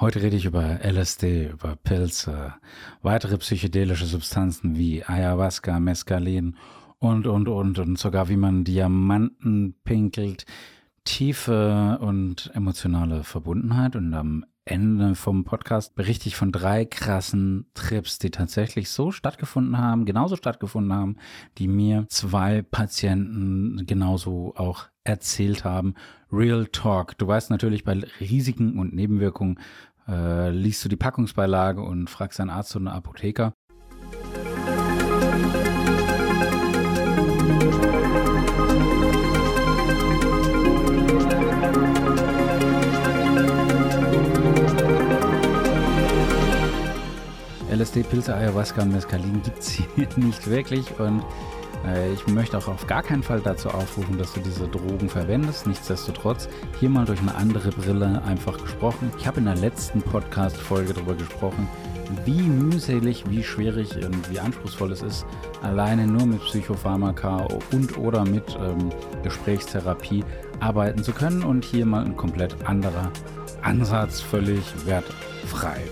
Heute rede ich über LSD, über Pilze, weitere psychedelische Substanzen wie Ayahuasca, Mescalin und, und, und, und sogar wie man Diamanten pinkelt. Tiefe und emotionale Verbundenheit und am Ende vom Podcast berichte ich von drei krassen Trips, die tatsächlich so stattgefunden haben, genauso stattgefunden haben, die mir zwei Patienten genauso auch erzählt haben. Real Talk. Du weißt natürlich bei Risiken und Nebenwirkungen, äh, liest du die Packungsbeilage und fragst einen Arzt oder einen Apotheker. LSD, Pilze, Ayahuasca und Mescalin gibt es hier nicht wirklich und ich möchte auch auf gar keinen Fall dazu aufrufen, dass du diese Drogen verwendest. Nichtsdestotrotz, hier mal durch eine andere Brille einfach gesprochen. Ich habe in der letzten Podcast-Folge darüber gesprochen, wie mühselig, wie schwierig und wie anspruchsvoll es ist, alleine nur mit Psychopharmaka und oder mit ähm, Gesprächstherapie arbeiten zu können. Und hier mal ein komplett anderer Ansatz, völlig wertfrei.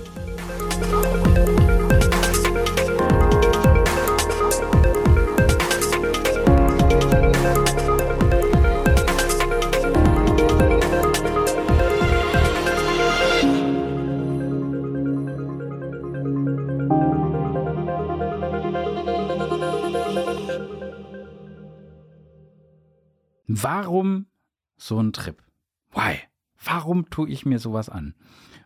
Warum so ein Trip? Why? Warum tue ich mir sowas an?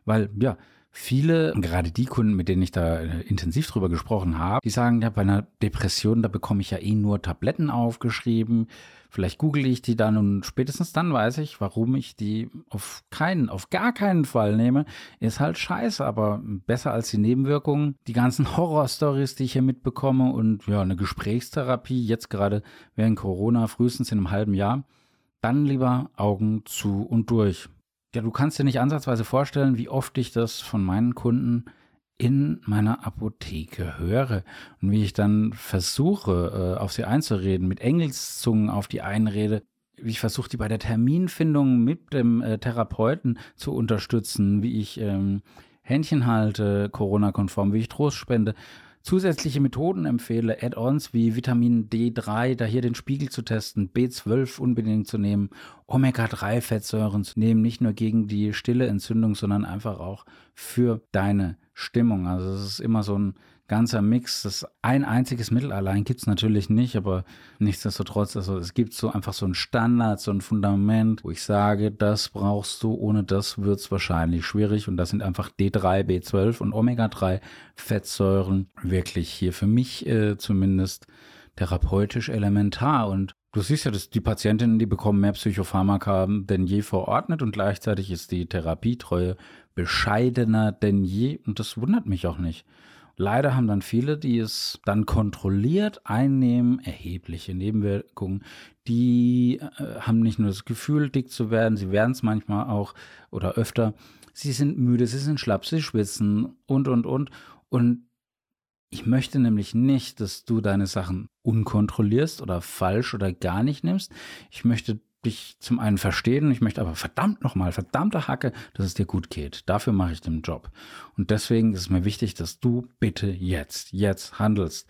Weil, ja, viele, gerade die Kunden, mit denen ich da äh, intensiv drüber gesprochen habe, die sagen, ja, bei einer Depression, da bekomme ich ja eh nur Tabletten aufgeschrieben. Vielleicht google ich die dann und spätestens dann weiß ich, warum ich die auf keinen, auf gar keinen Fall nehme. Ist halt scheiße, aber besser als die Nebenwirkungen. Die ganzen Horrorstories, die ich hier mitbekomme und ja, eine Gesprächstherapie, jetzt gerade während Corona, frühestens in einem halben Jahr. Dann lieber Augen zu und durch. Ja, du kannst dir nicht ansatzweise vorstellen, wie oft ich das von meinen Kunden in meiner Apotheke höre und wie ich dann versuche, äh, auf sie einzureden, mit Engelszungen auf die einrede, wie ich versuche, die bei der Terminfindung mit dem äh, Therapeuten zu unterstützen, wie ich ähm, Händchen halte, Corona-konform, wie ich Trost spende zusätzliche Methoden empfehle, Add-ons wie Vitamin D3, da hier den Spiegel zu testen, B12 unbedingt zu nehmen, Omega-3-Fettsäuren zu nehmen, nicht nur gegen die stille Entzündung, sondern einfach auch für deine Stimmung. Also es ist immer so ein ganzer Mix. Das ein einziges Mittel allein gibt es natürlich nicht, aber nichtsdestotrotz, also es gibt so einfach so ein Standard, so ein Fundament, wo ich sage, das brauchst du, ohne das wird es wahrscheinlich schwierig. Und das sind einfach D3, B12 und Omega-3 Fettsäuren wirklich hier für mich äh, zumindest therapeutisch elementar. Und Du siehst ja, dass die Patientinnen, die bekommen mehr Psychopharmaka denn je verordnet und gleichzeitig ist die Therapietreue bescheidener denn je und das wundert mich auch nicht. Leider haben dann viele, die es dann kontrolliert einnehmen, erhebliche Nebenwirkungen. Die äh, haben nicht nur das Gefühl, dick zu werden, sie werden es manchmal auch oder öfter. Sie sind müde, sie sind schlapp, sie schwitzen und, und, und. Und ich möchte nämlich nicht, dass du deine Sachen unkontrollierst oder falsch oder gar nicht nimmst. Ich möchte dich zum einen verstehen, ich möchte aber verdammt nochmal, verdammte Hacke, dass es dir gut geht. Dafür mache ich den Job. Und deswegen ist es mir wichtig, dass du bitte jetzt, jetzt handelst.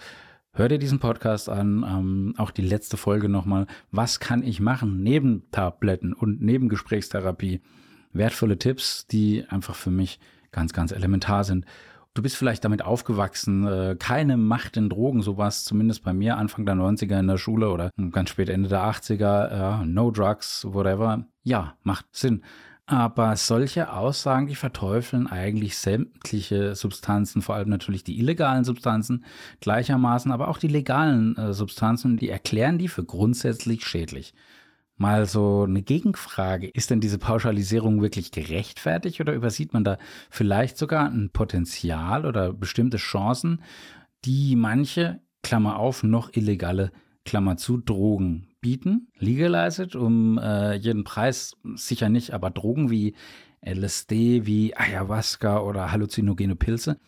Hör dir diesen Podcast an, ähm, auch die letzte Folge nochmal. Was kann ich machen neben Tabletten und neben Gesprächstherapie? Wertvolle Tipps, die einfach für mich ganz, ganz elementar sind. Du bist vielleicht damit aufgewachsen, äh, keine Macht in Drogen, sowas zumindest bei mir Anfang der 90er in der Schule oder ganz spät Ende der 80er, äh, no drugs, whatever. Ja, macht Sinn. Aber solche Aussagen, die verteufeln eigentlich sämtliche Substanzen, vor allem natürlich die illegalen Substanzen gleichermaßen, aber auch die legalen äh, Substanzen, die erklären die für grundsätzlich schädlich. Mal so eine Gegenfrage. Ist denn diese Pauschalisierung wirklich gerechtfertigt oder übersieht man da vielleicht sogar ein Potenzial oder bestimmte Chancen, die manche, Klammer auf, noch illegale, Klammer zu, Drogen bieten? Legalized um äh, jeden Preis sicher nicht, aber Drogen wie LSD, wie Ayahuasca oder halluzinogene Pilze,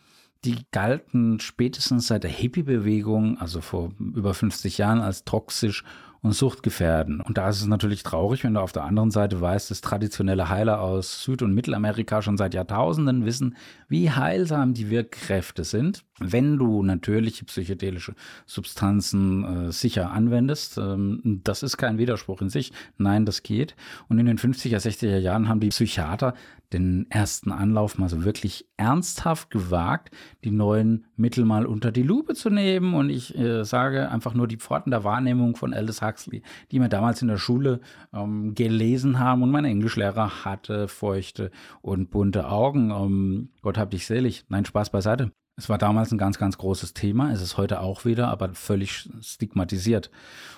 die galten spätestens seit der Hippie-Bewegung, also vor über 50 Jahren, als toxisch und suchtgefährden. Und da ist es natürlich traurig, wenn du auf der anderen Seite weißt, dass traditionelle Heiler aus Süd- und Mittelamerika schon seit Jahrtausenden wissen, wie heilsam die Wirkkräfte sind, wenn du natürliche psychedelische Substanzen äh, sicher anwendest. Ähm, das ist kein Widerspruch in sich. Nein, das geht. Und in den 50er, 60er Jahren haben die Psychiater den ersten Anlauf mal so wirklich ernsthaft gewagt, die neuen Mittel mal unter die Lupe zu nehmen. Und ich äh, sage einfach nur die Pforten der Wahrnehmung von Aldous Huxley, die wir damals in der Schule ähm, gelesen haben. Und mein Englischlehrer hatte feuchte und bunte Augen. Ähm, Gott hab dich selig. Nein, Spaß beiseite. Es war damals ein ganz, ganz großes Thema. Es ist heute auch wieder, aber völlig stigmatisiert.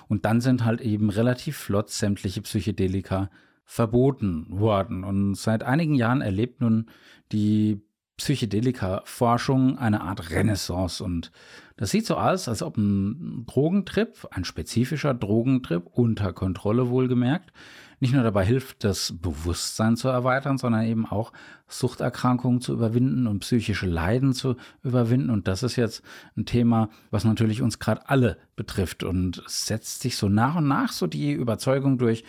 Und dann sind halt eben relativ flott sämtliche Psychedelika verboten worden. Und seit einigen Jahren erlebt nun die Psychedelika-Forschung eine Art Renaissance. Und das sieht so aus, als ob ein Drogentrip, ein spezifischer Drogentrip, unter Kontrolle wohlgemerkt, nicht nur dabei hilft, das Bewusstsein zu erweitern, sondern eben auch Suchterkrankungen zu überwinden und psychische Leiden zu überwinden. Und das ist jetzt ein Thema, was natürlich uns gerade alle betrifft. Und setzt sich so nach und nach so die Überzeugung durch,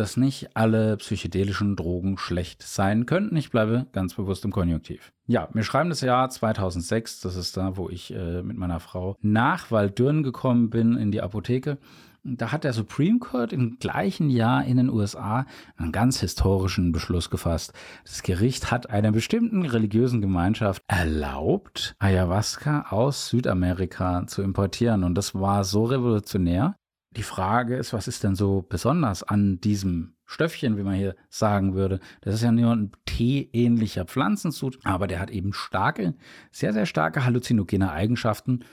dass nicht alle psychedelischen Drogen schlecht sein könnten. Ich bleibe ganz bewusst im Konjunktiv. Ja, wir schreiben das Jahr 2006. Das ist da, wo ich äh, mit meiner Frau nach Waldürn gekommen bin in die Apotheke. Da hat der Supreme Court im gleichen Jahr in den USA einen ganz historischen Beschluss gefasst. Das Gericht hat einer bestimmten religiösen Gemeinschaft erlaubt, Ayahuasca aus Südamerika zu importieren. Und das war so revolutionär, die Frage ist, was ist denn so besonders an diesem Stöffchen, wie man hier sagen würde? Das ist ja nur ein teeähnlicher Pflanzensud, aber der hat eben starke, sehr, sehr starke halluzinogene Eigenschaften.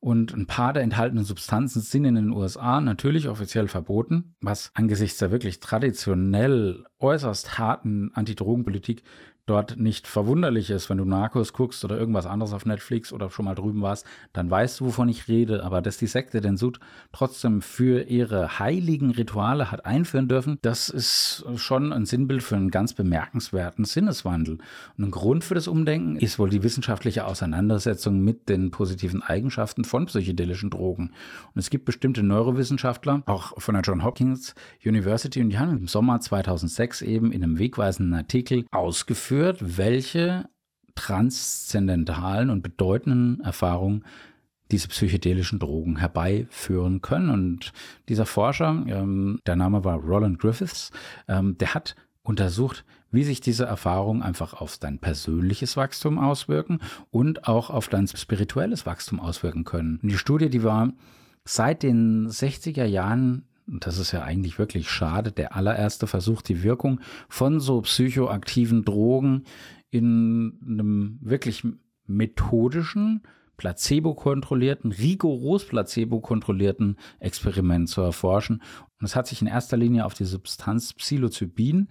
Und ein paar der enthaltenen Substanzen sind in den USA natürlich offiziell verboten, was angesichts der wirklich traditionell äußerst harten Antidrogenpolitik dort nicht verwunderlich ist, wenn du Narcos guckst oder irgendwas anderes auf Netflix oder schon mal drüben warst, dann weißt du, wovon ich rede. Aber dass die Sekte den Sud trotzdem für ihre heiligen Rituale hat einführen dürfen, das ist schon ein Sinnbild für einen ganz bemerkenswerten Sinneswandel. Und ein Grund für das Umdenken ist wohl die wissenschaftliche Auseinandersetzung mit den positiven Eigenschaften von psychedelischen Drogen. Und es gibt bestimmte Neurowissenschaftler, auch von der John Hopkins University, und die haben im Sommer 2006 eben in einem wegweisenden Artikel ausgeführt, ausgeführt, welche transzendentalen und bedeutenden Erfahrungen diese psychedelischen Drogen herbeiführen können. Und dieser Forscher, ähm, der Name war Roland Griffiths, ähm, der hat untersucht, wie sich diese Erfahrungen einfach auf dein persönliches Wachstum auswirken und auch auf dein spirituelles Wachstum auswirken können. Und die Studie, die war seit den 60er Jahren das ist ja eigentlich wirklich schade, der allererste Versuch, die Wirkung von so psychoaktiven Drogen in einem wirklich methodischen, placebo-kontrollierten, rigoros placebo-kontrollierten Experiment zu erforschen. Und es hat sich in erster Linie auf die Substanz Psilocybin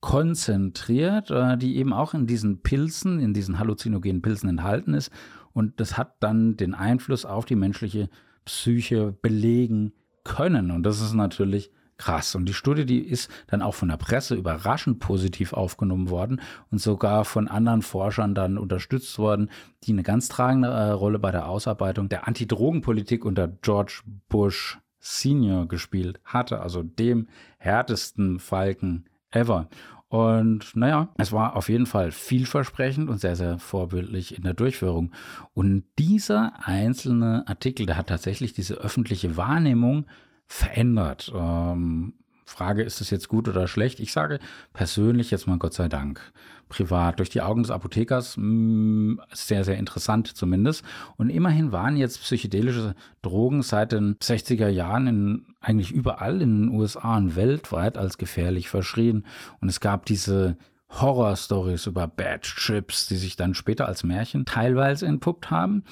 konzentriert, äh, die eben auch in diesen Pilzen, in diesen halluzinogenen Pilzen enthalten ist. Und das hat dann den Einfluss auf die menschliche Psyche belegen können. Und das ist natürlich krass. Und die Studie, die ist dann auch von der Presse überraschend positiv aufgenommen worden und sogar von anderen Forschern dann unterstützt worden, die eine ganz tragende äh, Rolle bei der Ausarbeitung der Antidrogenpolitik unter George Bush Senior gespielt hatte, also dem härtesten Falken ever. Und naja, es war auf jeden Fall vielversprechend und sehr, sehr vorbildlich in der Durchführung. Und dieser einzelne Artikel, der hat tatsächlich diese öffentliche Wahrnehmung verändert. Ähm, Frage, ist es jetzt gut oder schlecht? Ich sage persönlich jetzt mal Gott sei Dank. Privat, durch die Augen des Apothekers, mh, mm, sehr, sehr interessant zumindest. Und immerhin waren jetzt psychedelische Drogen seit den 60er Jahren in, eigentlich überall in den USA und weltweit als gefährlich verschrien. Und es gab diese Horror-Stories über Bad Trips, die sich dann später als Märchen teilweise entpuppt haben.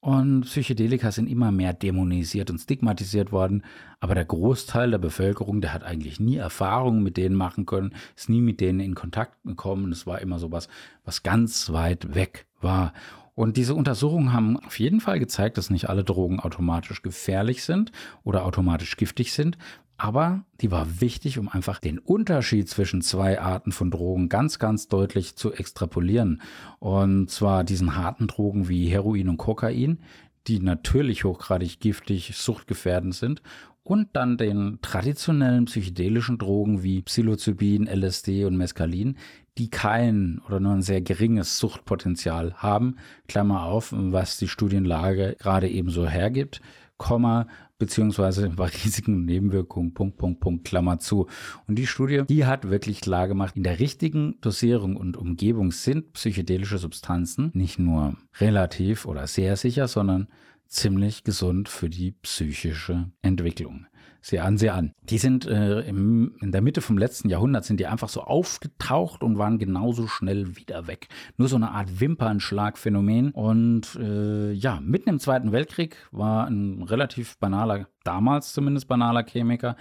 Und Psychedelika sind immer mehr dämonisiert und stigmatisiert worden. Aber der Großteil der Bevölkerung, der hat eigentlich nie Erfahrungen mit denen machen können, ist nie mit denen in Kontakt gekommen. Es war immer so was, was ganz weit weg war. Und diese Untersuchungen haben auf jeden Fall gezeigt, dass nicht alle Drogen automatisch gefährlich sind oder automatisch giftig sind, aber die war wichtig, um einfach den Unterschied zwischen zwei Arten von Drogen ganz, ganz deutlich zu extrapolieren. Und zwar diesen harten Drogen wie Heroin und Kokain, die natürlich hochgradig giftig, suchtgefährdend sind, und dann den traditionellen psychedelischen Drogen wie Psilocybin, LSD und Mescalin, die kein oder nur ein sehr geringes Suchtpotenzial haben, Klammer auf, was die Studienlage gerade ebenso hergibt, Komma, beziehungsweise bei riesigen Nebenwirkungen, Punkt, Punkt, Punkt, Klammer zu. Und die Studie, die hat wirklich klar gemacht, in der richtigen Dosierung und Umgebung sind psychedelische Substanzen nicht nur relativ oder sehr sicher, sondern ziemlich gesund für die psychische Entwicklung. Sieh an, sieh an. Die sind äh, im, in der Mitte vom letzten Jahrhundert sind die einfach so aufgetaucht und waren genauso schnell wieder weg. Nur so eine Art Wimpernschlagphänomen. Und äh, ja, mitten im Zweiten Weltkrieg war ein relativ banaler, damals zumindest banaler Chemiker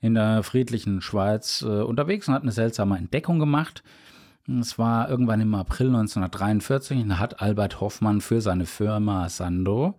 in der friedlichen Schweiz äh, unterwegs und hat eine seltsame Entdeckung gemacht. Es war irgendwann im April 1943 und hat Albert Hoffmann für seine Firma Sando,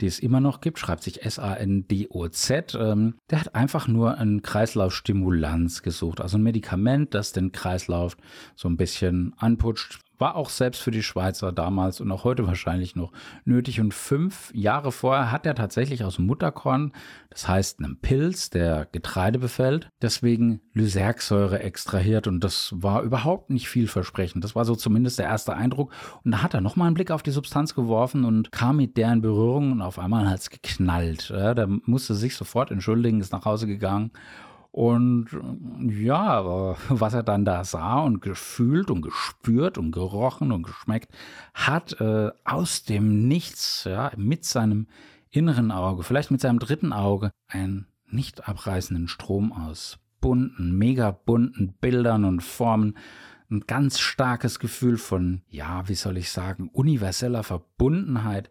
die es immer noch gibt, schreibt sich S-A-N-D-O-Z, ähm, der hat einfach nur ein Kreislaufstimulanz gesucht, also ein Medikament, das den Kreislauf so ein bisschen anputscht, war auch selbst für die Schweizer damals und auch heute wahrscheinlich noch nötig. Und fünf Jahre vorher hat er tatsächlich aus Mutterkorn, das heißt einem Pilz, der Getreide befällt, deswegen Lysergsäure extrahiert. Und das war überhaupt nicht vielversprechend. Das war so zumindest der erste Eindruck. Und da hat er nochmal einen Blick auf die Substanz geworfen und kam mit der in Berührung und auf einmal hat es geknallt. Ja, der musste sich sofort entschuldigen, ist nach Hause gegangen und ja, was er dann da sah und gefühlt und gespürt und gerochen und geschmeckt hat, äh, aus dem Nichts, ja, mit seinem inneren Auge, vielleicht mit seinem dritten Auge, einen nicht abreißenden Strom aus bunten, mega bunten Bildern und Formen, ein ganz starkes Gefühl von, ja, wie soll ich sagen, universeller Verbundenheit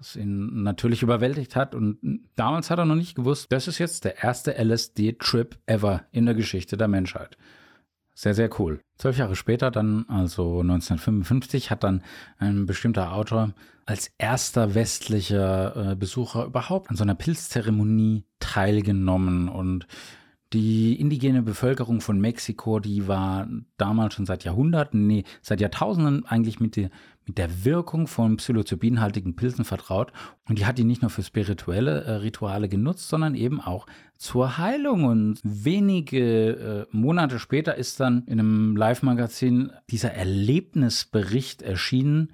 das ihn natürlich überwältigt hat. Und damals hat er noch nicht gewusst, das ist jetzt der erste LSD-Trip ever in der Geschichte der Menschheit. Sehr, sehr cool. Zwölf Jahre später, dann, also 1955, hat dann ein bestimmter Autor als erster westlicher äh, Besucher überhaupt an so einer Pilzzeremonie teilgenommen und die indigene Bevölkerung von Mexiko, die war damals schon seit Jahrhunderten, nee, seit Jahrtausenden eigentlich mit der, mit der Wirkung von psilocybinhaltigen Pilzen vertraut. Und die hat die nicht nur für spirituelle äh, Rituale genutzt, sondern eben auch zur Heilung. Und wenige äh, Monate später ist dann in einem Live-Magazin dieser Erlebnisbericht erschienen,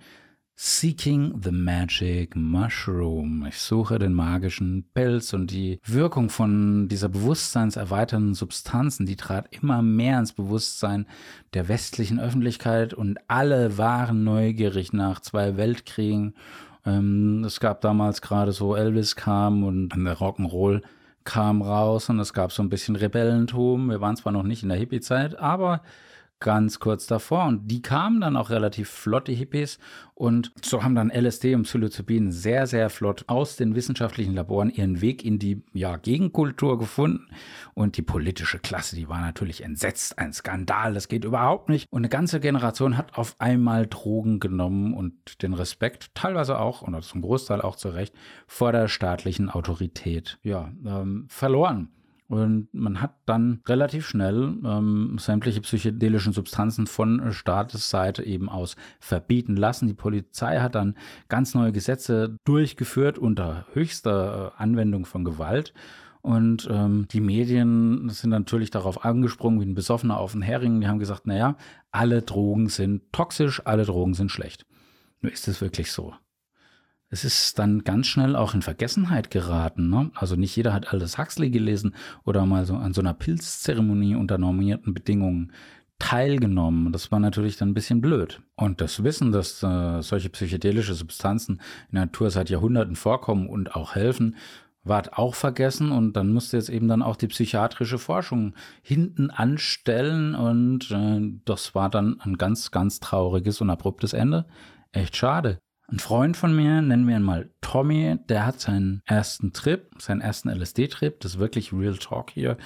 Seeking the Magic Mushroom. Ich suche den magischen Pilz und die Wirkung von dieser bewusstseinserweiternden Substanzen, die trat immer mehr ins Bewusstsein der westlichen Öffentlichkeit und alle waren neugierig nach zwei Weltkriegen. Ähm, es gab damals gerade so Elvis kam und der Rock'n'Roll kam raus und es gab so ein bisschen Rebellentum. Wir waren zwar noch nicht in der Hippie-Zeit, aber ganz kurz davor. Und die kamen dann auch relativ flott, die Hippies. Und so haben dann LSD und Psilocybin sehr, sehr flott aus den wissenschaftlichen Laboren ihren Weg in die ja, Gegenkultur gefunden. Und die politische Klasse, die war natürlich entsetzt. Ein Skandal, das geht überhaupt nicht. Und eine ganze Generation hat auf einmal Drogen genommen und den Respekt, teilweise auch, und zum Großteil auch zu Recht, vor der staatlichen Autorität ja, ähm, verloren. Und man hat dann relativ schnell ähm, sämtliche psychedelischen Substanzen von Staatsseite eben aus verbieten lassen. Die Polizei hat dann ganz neue Gesetze durchgeführt unter höchster äh, Anwendung von Gewalt. Und ähm, die Medien sind natürlich darauf angesprungen wie ein Besoffener auf den Hering. Die haben gesagt, naja, alle Drogen sind toxisch, alle Drogen sind schlecht. Nur ist es wirklich so es ist dann ganz schnell auch in Vergessenheit geraten. Ne? Also nicht jeder hat alles Huxley gelesen oder mal so an so einer Pilzzeremonie unter normierten Bedingungen teilgenommen. Das war natürlich dann ein bisschen blöd. Und das Wissen, dass äh, solche psychedelische Substanzen in der Natur seit Jahrhunderten vorkommen und auch helfen, ward auch vergessen und dann musste jetzt eben dann auch die psychiatrische Forschung hinten anstellen und äh, das war dann ein ganz, ganz trauriges und abruptes Ende. Echt schade. Ein Freund von mir, nennen wir ihn mal Tommy, der hat seinen ersten Trip, seinen ersten LSD-Trip, das ist wirklich Real Talk hier,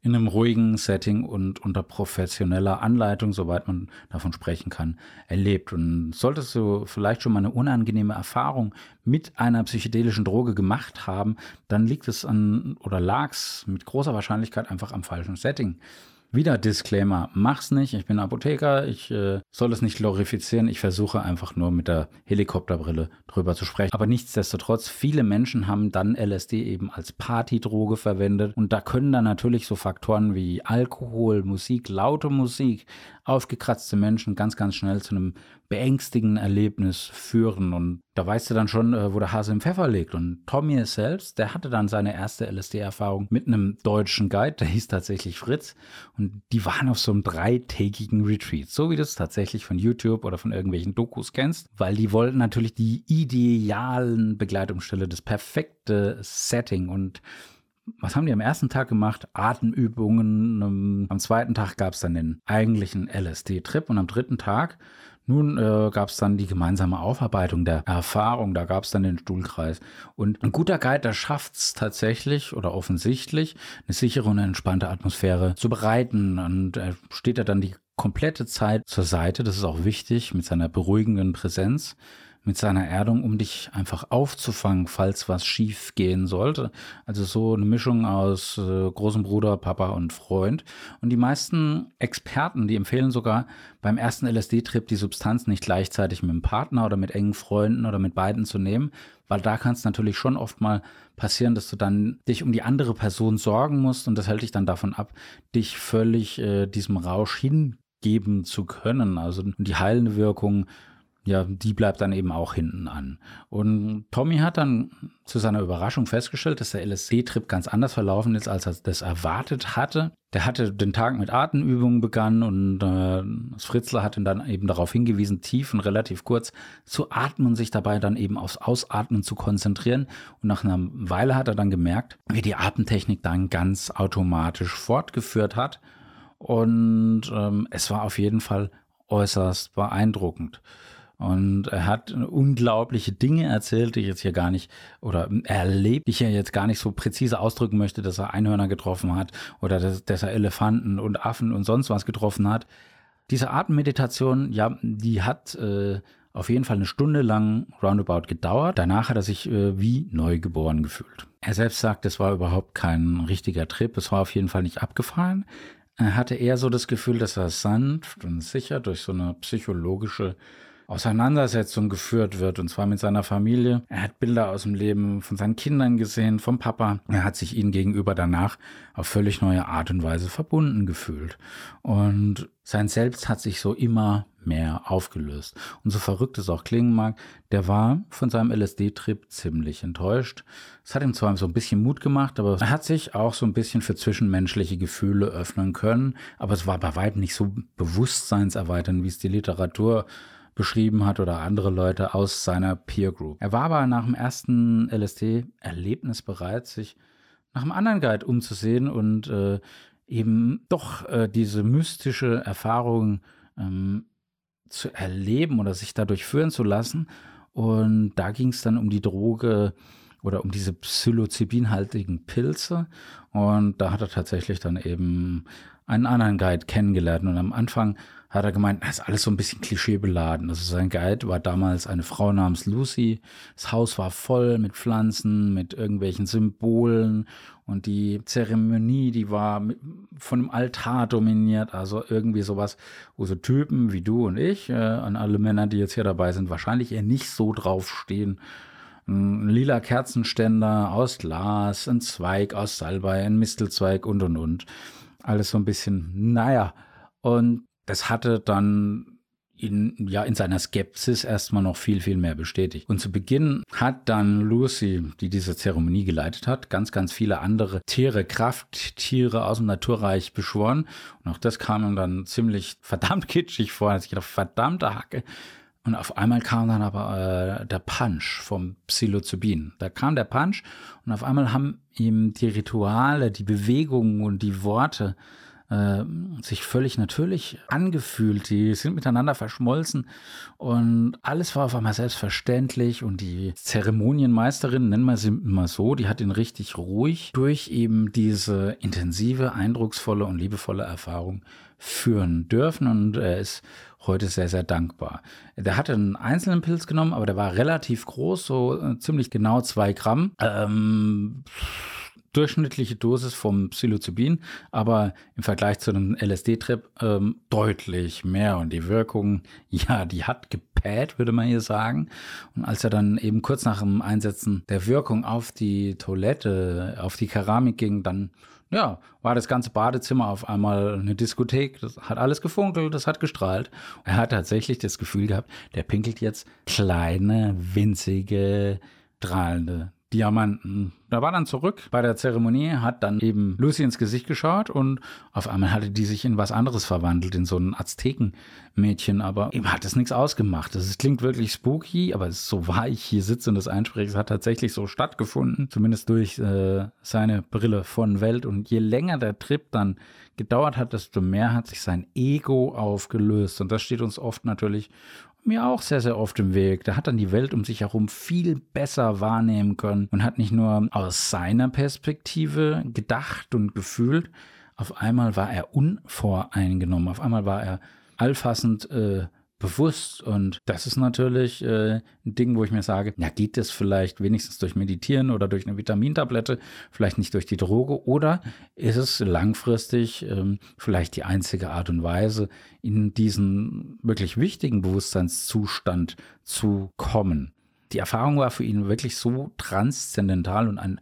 in einem ruhigen Setting und unter professioneller Anleitung, soweit man davon sprechen kann, erlebt. Und solltest du vielleicht schon mal eine unangenehme Erfahrung mit einer psychedelischen Droge gemacht haben, dann liegt es an oder lag es mit großer Wahrscheinlichkeit einfach am falschen Setting. Wieder Disclaimer, mach's nicht. Ich bin Apotheker, ich äh, soll es nicht glorifizieren. Ich versuche einfach nur mit der Helikopterbrille drüber zu sprechen. Aber nichtsdestotrotz, viele Menschen haben dann LSD eben als Partydroge verwendet. Und da können dann natürlich so Faktoren wie Alkohol, Musik, laute Musik, aufgekratzte Menschen ganz, ganz schnell zu einem beängstigenden Erlebnis führen. Und da weißt du dann schon, äh, wo der Hase im Pfeffer liegt. Und Tommy selbst, der hatte dann seine erste LSD-Erfahrung mit einem deutschen Guide, der hieß tatsächlich Fritz. Und die waren auf so einem dreitägigen Retreat, so wie du es tatsächlich von YouTube oder von irgendwelchen Dokus kennst, weil die wollten natürlich die idealen Begleitumstelle, das perfekte Setting und was haben die am ersten Tag gemacht? Atemübungen. Ähm, am zweiten Tag gab es dann den eigentlichen LSD-Trip und am dritten Tag nun äh, gab es dann die gemeinsame Aufarbeitung der Erfahrung, da gab es dann den Stuhlkreis. Und ein guter Guide, der schafft es tatsächlich oder offensichtlich, eine sichere und entspannte Atmosphäre zu bereiten. Und er steht da dann die komplette Zeit zur Seite, das ist auch wichtig, mit seiner beruhigenden Präsenz mit seiner Erdung, um dich einfach aufzufangen, falls was schief gehen sollte. Also so eine Mischung aus äh, großem Bruder, Papa und Freund. Und die meisten Experten, die empfehlen sogar beim ersten LSD-Trip die Substanz nicht gleichzeitig mit dem Partner oder mit engen Freunden oder mit beiden zu nehmen, weil da kann es natürlich schon oft mal passieren, dass du dann dich um die andere Person sorgen musst und das hält dich dann davon ab, dich völlig äh, diesem Rausch hingeben zu können. Also die heilende Wirkung ja, die bleibt dann eben auch hinten an. Und Tommy hat dann zu seiner Überraschung festgestellt, dass der LSD-Trip ganz anders verlaufen ist, als er das erwartet hatte. Der hatte den Tag mit Atemübungen begann und äh, Fritzler hat ihn dann eben darauf hingewiesen, tief und relativ kurz zu atmen und sich dabei dann eben aufs Ausatmen zu konzentrieren. Und nach einer Weile hat er dann gemerkt, wie die Atemtechnik dann ganz automatisch fortgeführt hat. Und ähm, es war auf jeden Fall äußerst beeindruckend. Und er hat unglaubliche Dinge erzählt, die ich jetzt hier gar nicht, oder erlebt, die ich ja jetzt gar nicht so präzise ausdrücken möchte, dass er Einhörner getroffen hat oder dass, dass er Elefanten und Affen und sonst was getroffen hat. Diese Atemmeditation, ja, die hat äh, auf jeden Fall eine Stunde lang roundabout gedauert. Danach hat er sich äh, wie neugeboren gefühlt. Er selbst sagt, es war überhaupt kein richtiger Trip. Es war auf jeden Fall nicht abgefallen. Er hatte eher so das Gefühl, dass er sanft und sicher durch so eine psychologische Auseinandersetzung geführt wird, und zwar mit seiner Familie. Er hat Bilder aus dem Leben von seinen Kindern gesehen, vom Papa. Er hat sich ihnen gegenüber danach auf völlig neue Art und Weise verbunden gefühlt. Und sein Selbst hat sich so immer mehr aufgelöst. Und so verrückt es auch klingen mag, der war von seinem LSD-Trip ziemlich enttäuscht. Es hat ihm zwar so ein bisschen Mut gemacht, aber er hat sich auch so ein bisschen für zwischenmenschliche Gefühle öffnen können. Aber es war bei weitem nicht so bewusstseinserweiternd, wie es die Literatur beschrieben hat oder andere Leute aus seiner Peer Group. Er war aber nach dem ersten LSD-Erlebnis bereit, sich nach einem anderen Guide umzusehen und äh, eben doch äh, diese mystische Erfahrung ähm, zu erleben oder sich dadurch führen zu lassen. Und da ging es dann um die Droge oder um diese psilocybinhaltigen Pilze. Und da hat er tatsächlich dann eben einen anderen Guide kennengelernt. Und am Anfang hat er gemeint, das ist alles so ein bisschen klischeebeladen. Also sein Guide war damals eine Frau namens Lucy. Das Haus war voll mit Pflanzen, mit irgendwelchen Symbolen und die Zeremonie, die war von dem Altar dominiert. Also irgendwie sowas, wo so Typen wie du und ich, äh, an alle Männer, die jetzt hier dabei sind, wahrscheinlich eher nicht so draufstehen. Ein lila Kerzenständer aus Glas, ein Zweig aus Salbei, ein Mistelzweig und und und. Alles so ein bisschen, naja. Und das hatte dann in, ja, in seiner Skepsis erstmal noch viel, viel mehr bestätigt. Und zu Beginn hat dann Lucy, die diese Zeremonie geleitet hat, ganz, ganz viele andere Tiere, Krafttiere aus dem Naturreich beschworen. Und auch das kam ihm dann ziemlich verdammt kitschig vor. Also ich gedacht, verdammte Hacke. Und auf einmal kam dann aber äh, der Punch vom Psilocybin. Da kam der Punch und auf einmal haben ihm die Rituale, die Bewegungen und die Worte äh, sich völlig natürlich angefühlt. Die sind miteinander verschmolzen und alles war auf einmal selbstverständlich. Und die Zeremonienmeisterin, nennen wir sie mal so, die hat ihn richtig ruhig durch eben diese intensive, eindrucksvolle und liebevolle Erfahrung führen dürfen. Und er ist heute sehr, sehr dankbar. Der hatte einen einzelnen Pilz genommen, aber der war relativ groß, so äh, ziemlich genau zwei Gramm. Ähm, durchschnittliche Dosis vom Psilocybin, aber im Vergleich zu einem LSD-Trip ähm, deutlich mehr. Und die Wirkung, ja, die hat gepäht, würde man hier sagen. Und als er dann eben kurz nach dem Einsetzen der Wirkung auf die Toilette, auf die Keramik ging, dann ja, war das ganze Badezimmer auf einmal eine Diskothek. Das hat alles gefunkelt, das hat gestrahlt. Er hat tatsächlich das Gefühl gehabt, der pinkelt jetzt kleine, winzige, strahlende Diamanten. Da war dann zurück bei der Zeremonie, hat dann eben Lucy ins Gesicht geschaut und auf einmal hatte die sich in was anderes verwandelt, in so ein Aztekenmädchen, aber ihm hat es nichts ausgemacht. Das klingt wirklich spooky, aber so war ich hier sitze und das Einspreche, es hat tatsächlich so stattgefunden, zumindest durch äh, seine Brille von Welt. Und je länger der Trip dann gedauert hat, desto mehr hat sich sein Ego aufgelöst. Und das steht uns oft natürlich mir auch sehr, sehr oft im Weg. Der hat dann die Welt um sich herum viel besser wahrnehmen können und hat nicht nur aus seiner Perspektive gedacht und gefühlt, auf einmal war er unvoreingenommen, auf einmal war er allfassend äh, bewusst. Und das ist natürlich äh, ein Ding, wo ich mir sage, ja, geht das vielleicht wenigstens durch Meditieren oder durch eine Vitamintablette, vielleicht nicht durch die Droge, oder ist es langfristig ähm, vielleicht die einzige Art und Weise, in diesen wirklich wichtigen Bewusstseinszustand zu kommen? Die Erfahrung war für ihn wirklich so transzendental und ein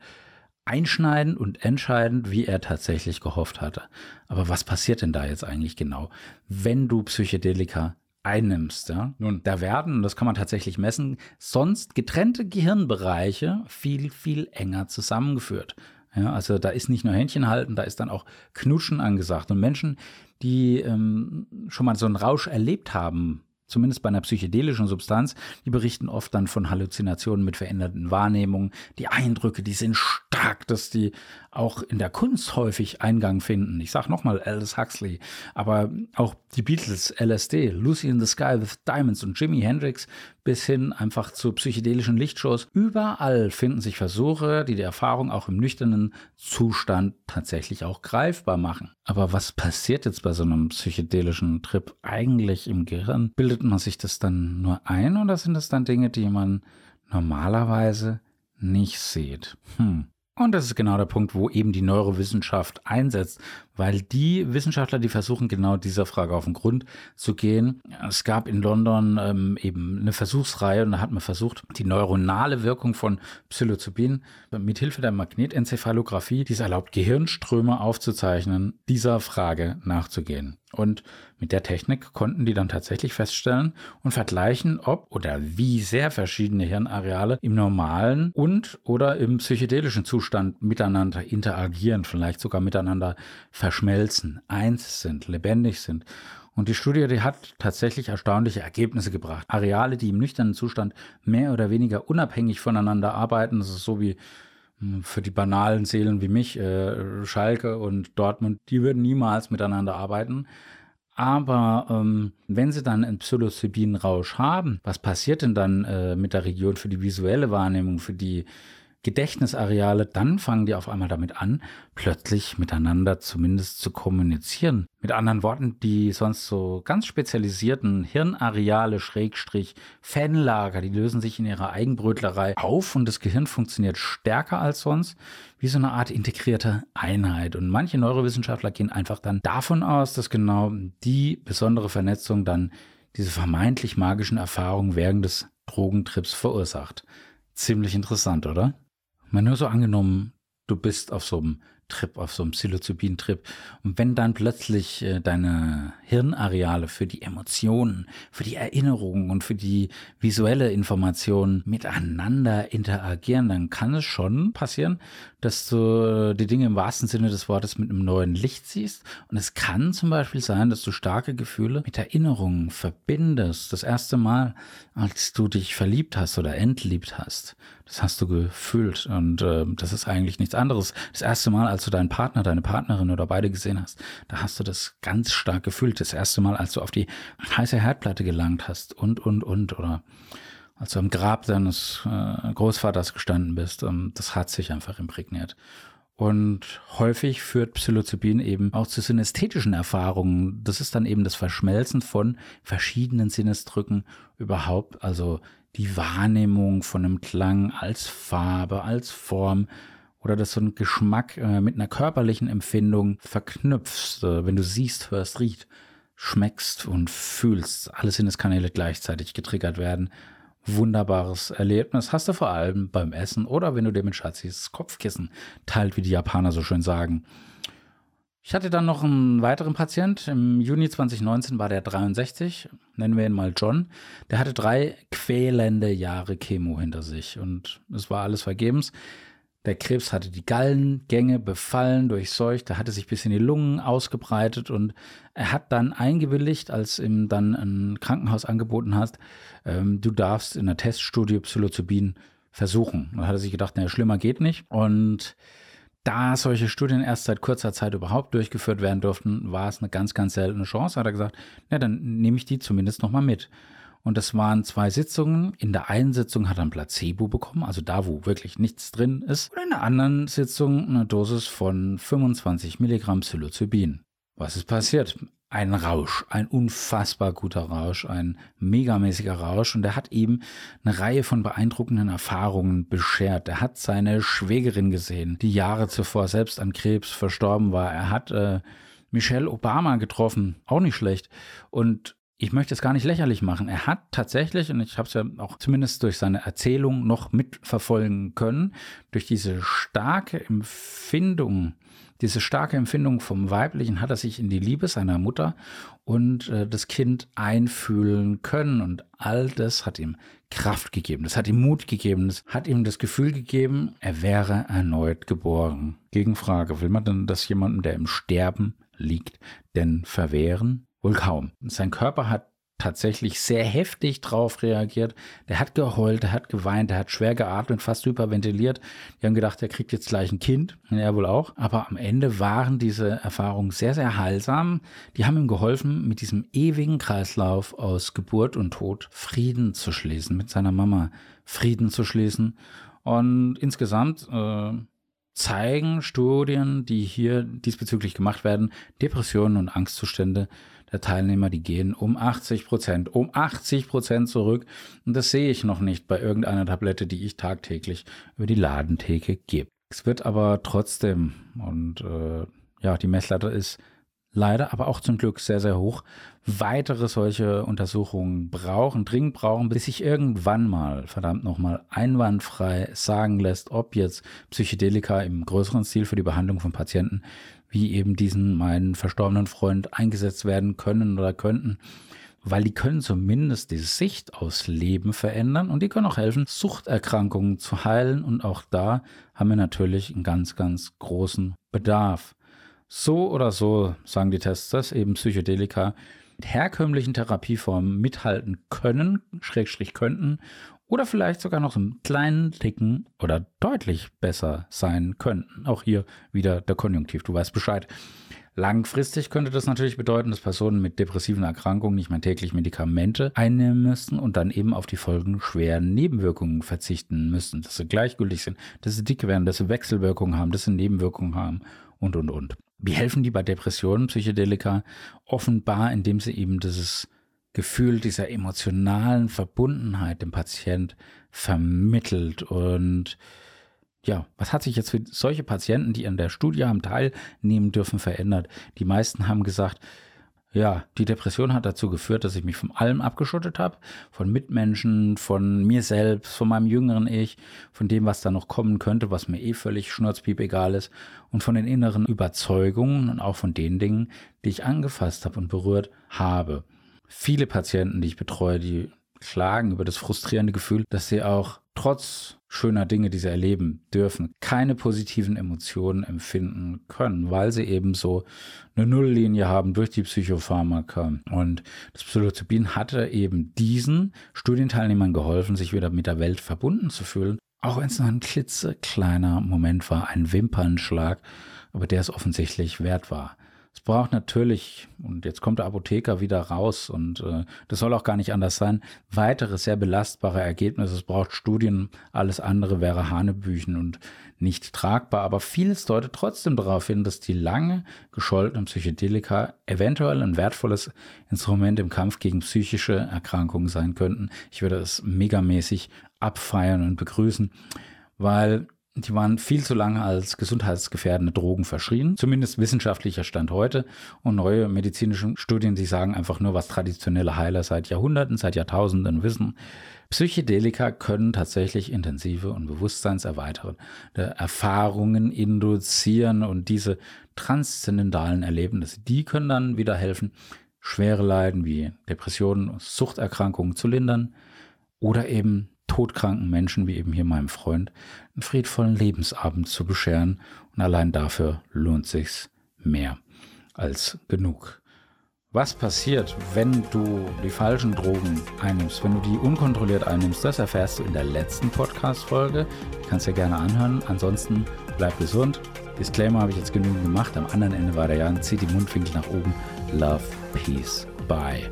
einschneidend und entscheidend, wie er tatsächlich gehofft hatte. Aber was passiert denn da jetzt eigentlich genau, wenn du Psychedelika einnimmst. Ja? Nun, da werden, das kann man tatsächlich messen, sonst getrennte Gehirnbereiche viel, viel enger zusammengeführt. Ja, also da ist nicht nur Händchen halten, da ist dann auch Knutschen angesagt. Und Menschen, die ähm, schon mal so einen Rausch erlebt haben, zumindest bei einer psychedelischen Substanz, die berichten oft dann von Halluzinationen mit veränderten Wahrnehmungen. Die Eindrücke, die sind stark, dass die auch in der Kunst häufig Eingang finden. Ich sage nochmal Aldous Huxley, aber auch die Beatles, LSD, Lucy in the Sky with Diamonds und Jimi Hendrix bis hin einfach zu psychedelischen Lichtshows. Überall finden sich Versuche, die die Erfahrung auch im nüchternen Zustand tatsächlich auch greifbar machen. Aber was passiert jetzt bei so einem psychedelischen Trip eigentlich im Gehirn? Bildet man sich das dann nur ein oder sind das dann Dinge, die man normalerweise nicht sieht? Hm. Und das ist genau der Punkt, wo eben die Neurowissenschaft einsetzt, weil die Wissenschaftler, die versuchen genau dieser Frage auf den Grund zu gehen. Es gab in London ähm, eben eine Versuchsreihe und da hat man versucht, die neuronale Wirkung von Psilocybin mit Hilfe der Magnetenzephalografie, die es erlaubt, Gehirnströme aufzuzeichnen, dieser Frage nachzugehen. Und mit der Technik konnten die dann tatsächlich feststellen und vergleichen, ob oder wie sehr verschiedene Hirnareale im normalen und oder im psychedelischen Zustand miteinander interagieren, vielleicht sogar miteinander verschmelzen, eins sind, lebendig sind. Und die Studie, die hat tatsächlich erstaunliche Ergebnisse gebracht. Areale, die im nüchternen Zustand mehr oder weniger unabhängig voneinander arbeiten, das ist so wie hm, für die banalen Seelen wie mich, äh, Schalke und Dortmund, die würden niemals miteinander arbeiten. Aber ähm, wenn sie dann einen Psilocybin-Rausch haben, was passiert denn dann äh, mit der Region für die visuelle Wahrnehmung, für die Gedächtnisareale, dann fangen die auf einmal damit an, plötzlich miteinander zumindest zu kommunizieren. Mit anderen Worten, die sonst so ganz spezialisierten Hirnareale, Schrägstrich, Fanlager, die lösen sich in ihrer Eigenbrötlerei auf und das Gehirn funktioniert stärker als sonst, wie so eine Art integrierte Einheit. Und manche Neurowissenschaftler gehen einfach dann davon aus, dass genau die besondere Vernetzung dann diese vermeintlich magischen Erfahrungen während des Drogentrips verursacht. Ziemlich interessant, oder? Mal nur so angenommen, du bist auf so einem Trip, auf so einem Psilocybin-Trip. Und wenn dann plötzlich äh, deine Hirnareale für die Emotionen, für die Erinnerungen und für die visuelle Information miteinander interagieren, dann kann es schon passieren, dass du äh, die Dinge im wahrsten Sinne des Wortes mit einem neuen Licht siehst. Und es kann zum Beispiel sein, dass du starke Gefühle mit Erinnerungen verbindest. Das erste Mal, als du dich verliebt hast oder entliebt hast. Das hast du gefühlt und äh, das ist eigentlich nichts anderes. Das erste Mal, als du deinen Partner, deine Partnerin oder beide gesehen hast, da hast du das ganz stark gefühlt. Das erste Mal, als du auf die heiße Herdplatte gelangt hast und, und, und oder als du am Grab deines äh, Großvaters gestanden bist, ähm, das hat sich einfach imprägniert. Und häufig führt Psilocybin eben auch zu synästhetischen Erfahrungen. Das ist dann eben das Verschmelzen von verschiedenen Sinnesdrücken überhaupt, also die Wahrnehmung von einem Klang als Farbe, als Form oder dass so ein Geschmack äh, mit einer körperlichen Empfindung verknüpfst, äh, wenn du siehst, hörst, riecht, schmeckst und fühlst, alle Sinneskanäle gleichzeitig getriggert werden. Wunderbares Erlebnis hast du vor allem beim Essen oder wenn du dir mit Schatzis Kopfkissen teilt, wie die Japaner so schön sagen. Ich hatte dann noch einen weiteren Patient. Im Juni 2019 war der 63, nennen wir ihn mal John. Der hatte drei quälende Jahre Chemo hinter sich und es war alles vergebens. Der Krebs hatte die Gallengänge befallen, durchseucht, er hatte sich bis in die Lungen ausgebreitet und er hat dann eingewilligt, als ihm dann ein Krankenhaus angeboten hat, ähm, du darfst in der Teststudie Psilocybin versuchen. Da hat er sich gedacht, naja, schlimmer geht nicht. Und da solche Studien erst seit kurzer Zeit überhaupt durchgeführt werden durften, war es eine ganz, ganz seltene Chance. Hat er gesagt, na, dann nehme ich die zumindest nochmal mit. Und das waren zwei Sitzungen. In der einen Sitzung hat er ein Placebo bekommen, also da, wo wirklich nichts drin ist. Und in der anderen Sitzung eine Dosis von 25 Milligramm Psilocybin. Was ist passiert? Ein Rausch, ein unfassbar guter Rausch, ein megamäßiger Rausch. Und er hat ihm eine Reihe von beeindruckenden Erfahrungen beschert. Er hat seine Schwägerin gesehen, die Jahre zuvor selbst an Krebs verstorben war. Er hat äh, Michelle Obama getroffen, auch nicht schlecht. Und ich möchte es gar nicht lächerlich machen. Er hat tatsächlich, und ich habe es ja auch zumindest durch seine Erzählung noch mitverfolgen können, durch diese starke Empfindung, diese starke Empfindung vom Weiblichen hat er sich in die Liebe seiner Mutter und äh, das Kind einfühlen können. Und all das hat ihm Kraft gegeben, das hat ihm Mut gegeben, das hat ihm das Gefühl gegeben, er wäre erneut geboren. Gegenfrage, will man denn das jemandem, der im Sterben liegt, denn verwehren? Wohl kaum. Sein Körper hat tatsächlich sehr heftig drauf reagiert. Der hat geheult, der hat geweint, der hat schwer geatmet, fast hyperventiliert. Die haben gedacht, er kriegt jetzt gleich ein Kind. Er wohl auch. Aber am Ende waren diese Erfahrungen sehr, sehr heilsam. Die haben ihm geholfen, mit diesem ewigen Kreislauf aus Geburt und Tod Frieden zu schließen, mit seiner Mama Frieden zu schließen. Und insgesamt äh, zeigen Studien, die hier diesbezüglich gemacht werden, Depressionen und Angstzustände der Teilnehmer, die gehen um 80 Prozent, um 80 Prozent zurück. Und das sehe ich noch nicht bei irgendeiner Tablette, die ich tagtäglich über die Ladentheke gebe. Es wird aber trotzdem, und äh, ja, die Messlatte ist leider, aber auch zum Glück sehr, sehr hoch, weitere solche Untersuchungen brauchen, dringend brauchen, bis sich irgendwann mal, verdammt nochmal, einwandfrei sagen lässt, ob jetzt Psychedelika im größeren Stil für die Behandlung von Patienten wie eben diesen meinen verstorbenen Freund eingesetzt werden können oder könnten, weil die können zumindest die Sicht aus Leben verändern und die können auch helfen, Suchterkrankungen zu heilen und auch da haben wir natürlich einen ganz, ganz großen Bedarf. So oder so, sagen die Tests, dass eben Psychedelika mit herkömmlichen Therapieformen mithalten können, Schrägstrich könnten oder vielleicht sogar noch einen kleinen Ticken oder deutlich besser sein könnten. Auch hier wieder der Konjunktiv, du weißt Bescheid. Langfristig könnte das natürlich bedeuten, dass Personen mit depressiven Erkrankungen nicht mehr täglich Medikamente einnehmen müssten und dann eben auf die Folgen schweren Nebenwirkungen verzichten müssten, dass sie gleichgültig sind, dass sie dick werden, dass sie Wechselwirkungen haben, dass sie Nebenwirkungen haben und, und, und. Wie helfen die bei Depressionen, Psychedelika? Offenbar, indem sie eben dieses Gefühl dieser emotionalen Verbundenheit dem Patient vermittelt. Und ja, was hat sich jetzt für solche Patienten, die an der Studie haben teilnehmen dürfen, verändert? Die meisten haben gesagt, ja, die Depression hat dazu geführt, dass ich mich von allem abgeschottet habe, von Mitmenschen, von mir selbst, von meinem jüngeren Ich, von dem, was da noch kommen könnte, was mir eh völlig schnurzpiep egal ist, und von den inneren Überzeugungen und auch von den Dingen, die ich angefasst habe und berührt habe viele Patienten, die ich betreue, die klagen über das frustrierende Gefühl, dass sie auch trotz schöner Dinge, die sie erleben dürfen, keine positiven Emotionen empfinden können, weil sie eben so eine Nulllinie haben durch die Psychopharmaka. Und das Psilocybin hatte eben diesen Studienteilnehmern geholfen, sich wieder mit der Welt verbunden zu fühlen, auch wenn es nur ein klitzekleiner Moment war, ein Wimpernschlag, aber der es offensichtlich wert war. Es braucht natürlich, und jetzt kommt der Apotheker wieder raus, und äh, das soll auch gar nicht anders sein, weitere sehr belastbare Ergebnisse. Es braucht Studien, alles andere wäre Hanebüchen und nicht tragbar. Aber vieles deutet trotzdem darauf hin, dass die lange gescholtenen Psychedelika eventuell ein wertvolles Instrument im Kampf gegen psychische Erkrankungen sein könnten. Ich würde es megamäßig abfeiern und begrüßen, weil die waren viel zu lange als gesundheitsgefährdende Drogen verschrien, zumindest wissenschaftlicher Stand heute. Und neue medizinische Studien, die sagen einfach nur, was traditionelle Heiler seit Jahrhunderten, seit Jahrtausenden wissen. Psychedelika können tatsächlich intensive und bewusstseinserweiternde Erfahrungen induzieren und diese transzendentalen Erlebnisse, die können dann wieder helfen, schwere Leiden wie Depressionen, Suchterkrankungen zu lindern oder eben todkranken Menschen, wie eben hier meinem Freund, einen friedvollen Lebensabend zu bescheren. Und allein dafür lohnt sich's mehr als genug. Was passiert, wenn du die falschen Drogen einnimmst, wenn du die unkontrolliert einnimmst, das erfährst du in der letzten Podcast-Folge. Kannst dir gerne anhören. Ansonsten bleib gesund. Disclaimer habe ich jetzt genügend gemacht. Am anderen Ende war der Jan. Zieh die Mundwinkel nach oben. Love, Peace, Bye.